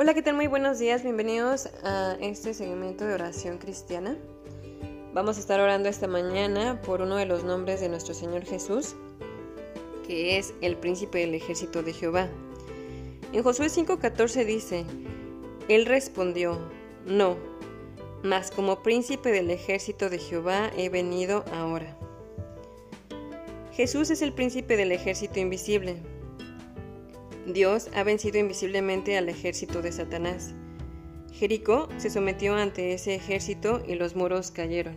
Hola, ¿qué tal? Muy buenos días, bienvenidos a este segmento de oración cristiana. Vamos a estar orando esta mañana por uno de los nombres de nuestro Señor Jesús, que es el príncipe del ejército de Jehová. En Josué 5:14 dice, Él respondió, no, mas como príncipe del ejército de Jehová he venido ahora. Jesús es el príncipe del ejército invisible Dios ha vencido invisiblemente al ejército de Satanás. Jericó se sometió ante ese ejército y los muros cayeron.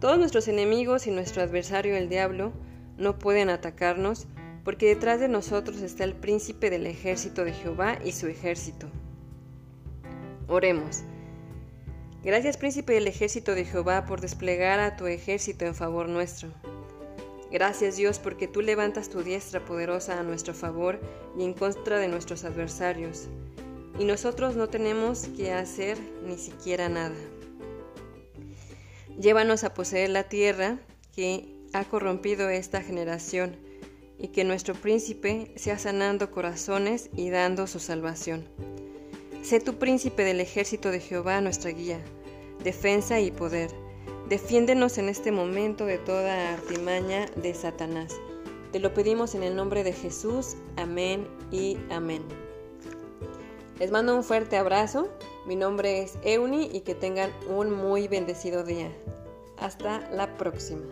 Todos nuestros enemigos y nuestro adversario el diablo no pueden atacarnos porque detrás de nosotros está el príncipe del ejército de Jehová y su ejército. Oremos. Gracias príncipe del ejército de Jehová por desplegar a tu ejército en favor nuestro. Gracias Dios porque tú levantas tu diestra poderosa a nuestro favor y en contra de nuestros adversarios, y nosotros no tenemos que hacer ni siquiera nada. Llévanos a poseer la tierra que ha corrompido esta generación, y que nuestro príncipe sea sanando corazones y dando su salvación. Sé tu príncipe del ejército de Jehová nuestra guía, defensa y poder Defiéndenos en este momento de toda artimaña de Satanás. Te lo pedimos en el nombre de Jesús. Amén y amén. Les mando un fuerte abrazo. Mi nombre es Euni y que tengan un muy bendecido día. Hasta la próxima.